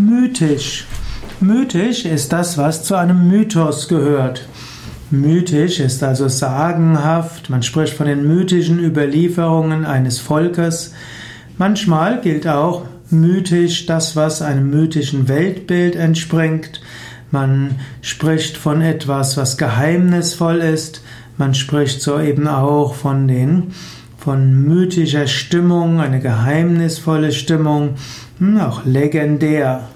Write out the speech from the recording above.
Mythisch. Mythisch ist das, was zu einem Mythos gehört. Mythisch ist also sagenhaft, man spricht von den mythischen Überlieferungen eines Volkes. Manchmal gilt auch mythisch das, was einem mythischen Weltbild entspringt. Man spricht von etwas, was geheimnisvoll ist. Man spricht so eben auch von den von mythischer Stimmung, eine geheimnisvolle Stimmung, hm, auch legendär.